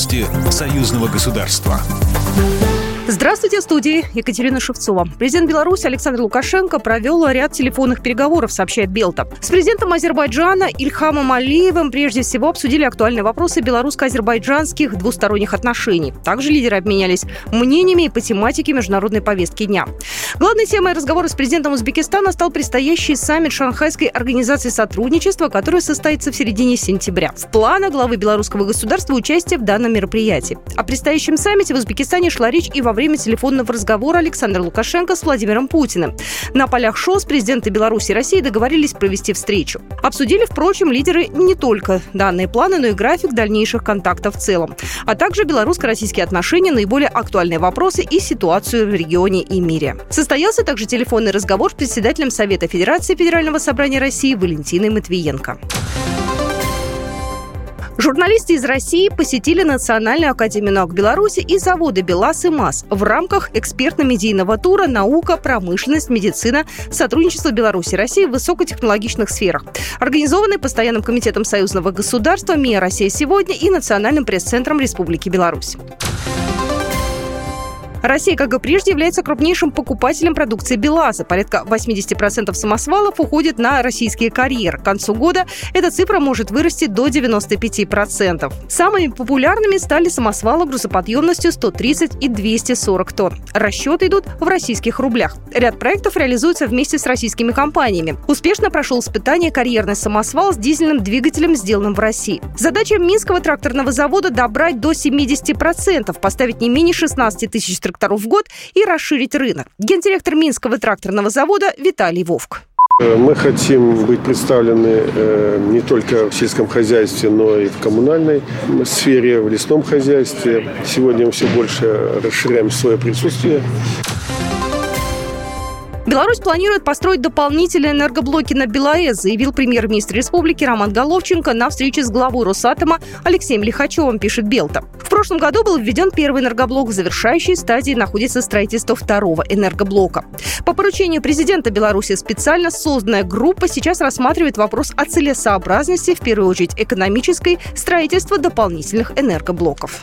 Новости союзного государства. Здравствуйте, в студии Екатерина Шевцова. Президент Беларуси Александр Лукашенко провел ряд телефонных переговоров, сообщает Белта. С президентом Азербайджана Ильхамом Алиевым прежде всего обсудили актуальные вопросы белорусско-азербайджанских двусторонних отношений. Также лидеры обменялись мнениями по тематике международной повестки дня. Главной темой разговора с президентом Узбекистана стал предстоящий саммит Шанхайской организации сотрудничества, который состоится в середине сентября. В планах главы белорусского государства участие в данном мероприятии. О предстоящем саммите в Узбекистане шла речь и во время телефонного разговора Александра Лукашенко с Владимиром Путиным. На полях ШОС президенты Беларуси и России договорились провести встречу. Обсудили, впрочем, лидеры не только данные планы, но и график дальнейших контактов в целом, а также белорусско-российские отношения, наиболее актуальные вопросы и ситуацию в регионе и мире. Состоялся также телефонный разговор с председателем Совета Федерации Федерального собрания России Валентиной Матвиенко. Журналисты из России посетили Национальную академию наук Беларуси и заводы БелАЗ и МАЗ в рамках экспертно-медийного тура «Наука, промышленность, медицина. Сотрудничество Беларуси и России в высокотехнологичных сферах», организованный Постоянным комитетом союзного государства МИА «Россия сегодня» и Национальным пресс-центром Республики Беларусь. Россия, как и прежде, является крупнейшим покупателем продукции БелАЗа. Порядка 80% самосвалов уходит на российские карьеры. К концу года эта цифра может вырасти до 95%. Самыми популярными стали самосвалы грузоподъемностью 130 и 240 тонн. Расчеты идут в российских рублях. Ряд проектов реализуется вместе с российскими компаниями. Успешно прошел испытание карьерный самосвал с дизельным двигателем, сделанным в России. Задача Минского тракторного завода добрать до 70%, поставить не менее 16 тысяч тракторов в год и расширить рынок. Гендиректор Минского тракторного завода Виталий Вовк. Мы хотим быть представлены э, не только в сельском хозяйстве, но и в коммунальной сфере, в лесном хозяйстве. Сегодня мы все больше расширяем свое присутствие. Беларусь планирует построить дополнительные энергоблоки на БелАЭС, заявил премьер-министр республики Роман Головченко на встрече с главой Росатома Алексеем Лихачевым, пишет Белта. В прошлом году был введен первый энергоблок, в завершающей стадии находится строительство второго энергоблока. По поручению президента Беларуси специально созданная группа сейчас рассматривает вопрос о целесообразности, в первую очередь экономической, строительства дополнительных энергоблоков.